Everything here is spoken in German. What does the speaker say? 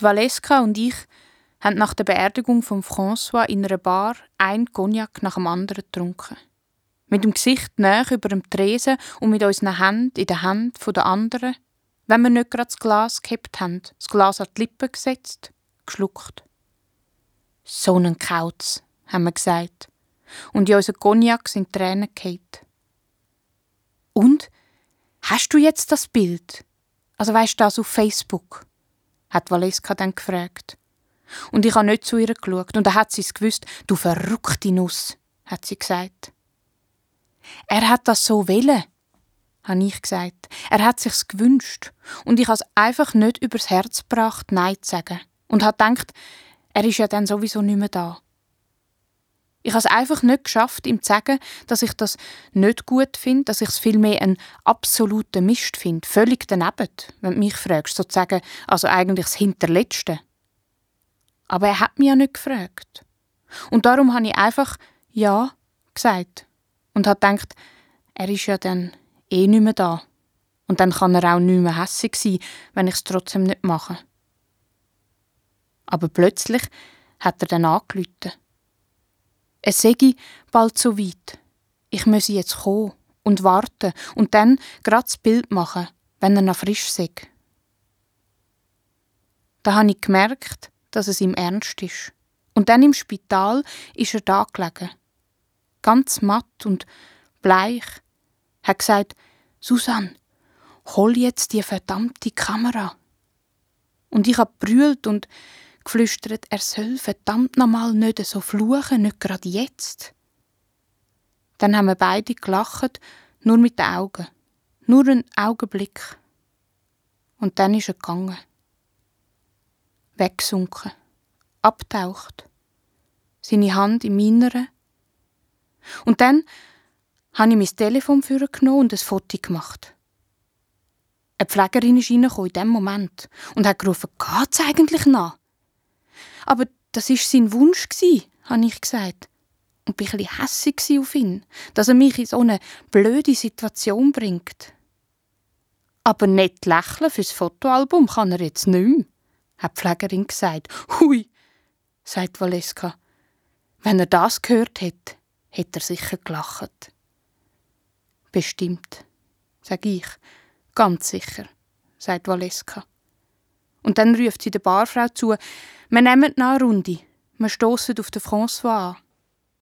Die Valeska und ich haben nach der Beerdigung von François in einer Bar ein Cognac nach dem anderen getrunken. Mit dem Gesicht näher über dem Tresen und mit unseren Händen in den Händen der anderen, wenn wir nicht gerade das Glas gehabt haben, das Glas an die Lippen gesetzt, geschluckt. So einen Kauz, haben wir gesagt. Und in unseren Cognac sind Tränen gefallen. Und? Hast du jetzt das Bild? Also weißt du das auf Facebook? Hat Valeska dann gefragt. Und ich habe nicht zu ihr geschaut und da hat sie es gewusst. Du verrückte Nuss, hat sie gesagt. Er hat das so wollen, habe ich gesagt. Er hat sich's gewünscht und ich habe es einfach nicht übers Herz gebracht, Nein zu sagen. Und hat gedacht, er ist ja dann sowieso nicht mehr da. Ich habe es einfach nicht geschafft, ihm zu sagen, dass ich das nicht gut finde, dass ich es vielmehr einen absoluten Mist finde. Völlig daneben, wenn du mich fragst. Sozusagen, also eigentlich das Hinterletzte. Aber er hat mich ja nicht gefragt. Und darum habe ich einfach Ja gesagt. Und habe gedacht, er ist ja dann eh nicht mehr da. Und dann kann er auch nicht mehr hässig sein, wenn ich es trotzdem nicht mache. Aber plötzlich hat er dann angerufen. Es sei bald so weit. Ich müsse jetzt kommen und warten und dann grad das Bild machen, wenn er noch frisch sei. Da habe ich gemerkt, dass es ihm ernst ist. Und dann im Spital ist er da gelegen. Ganz matt und bleich. Hat gesagt, Susan, hol jetzt die verdammte Kamera. Und ich hab brüllt und geflüstert, er soll verdammt nochmal nicht so fluchen, nicht gerade jetzt. Dann haben wir beide gelacht, nur mit den Augen. Nur einen Augenblick. Und dann ist er gegangen. Weggesunken. Abtaucht. Seine Hand in meiner. Und dann habe ich mein Telefon genommen und ein Foto gemacht. Eine Pflegerin ist in diesem Moment und hat gerufen, geht's eigentlich noch? Aber das war sein Wunsch, habe ich gesagt. Und bin ein hässig auf ihn, dass er mich in so eine blöde Situation bringt. Aber nicht lächeln fürs Fotoalbum kann er jetzt nicht mehr, hat die Pflegerin gesagt. Hui, sagt Valeska. Wenn er das gehört hätte, hätte er sicher gelacht. Bestimmt, sag ich. Ganz sicher, sagt Valeska. Und dann ruft sie der Barfrau zu, wir nehmen noch eine Runde. Wir stoßen auf den François an.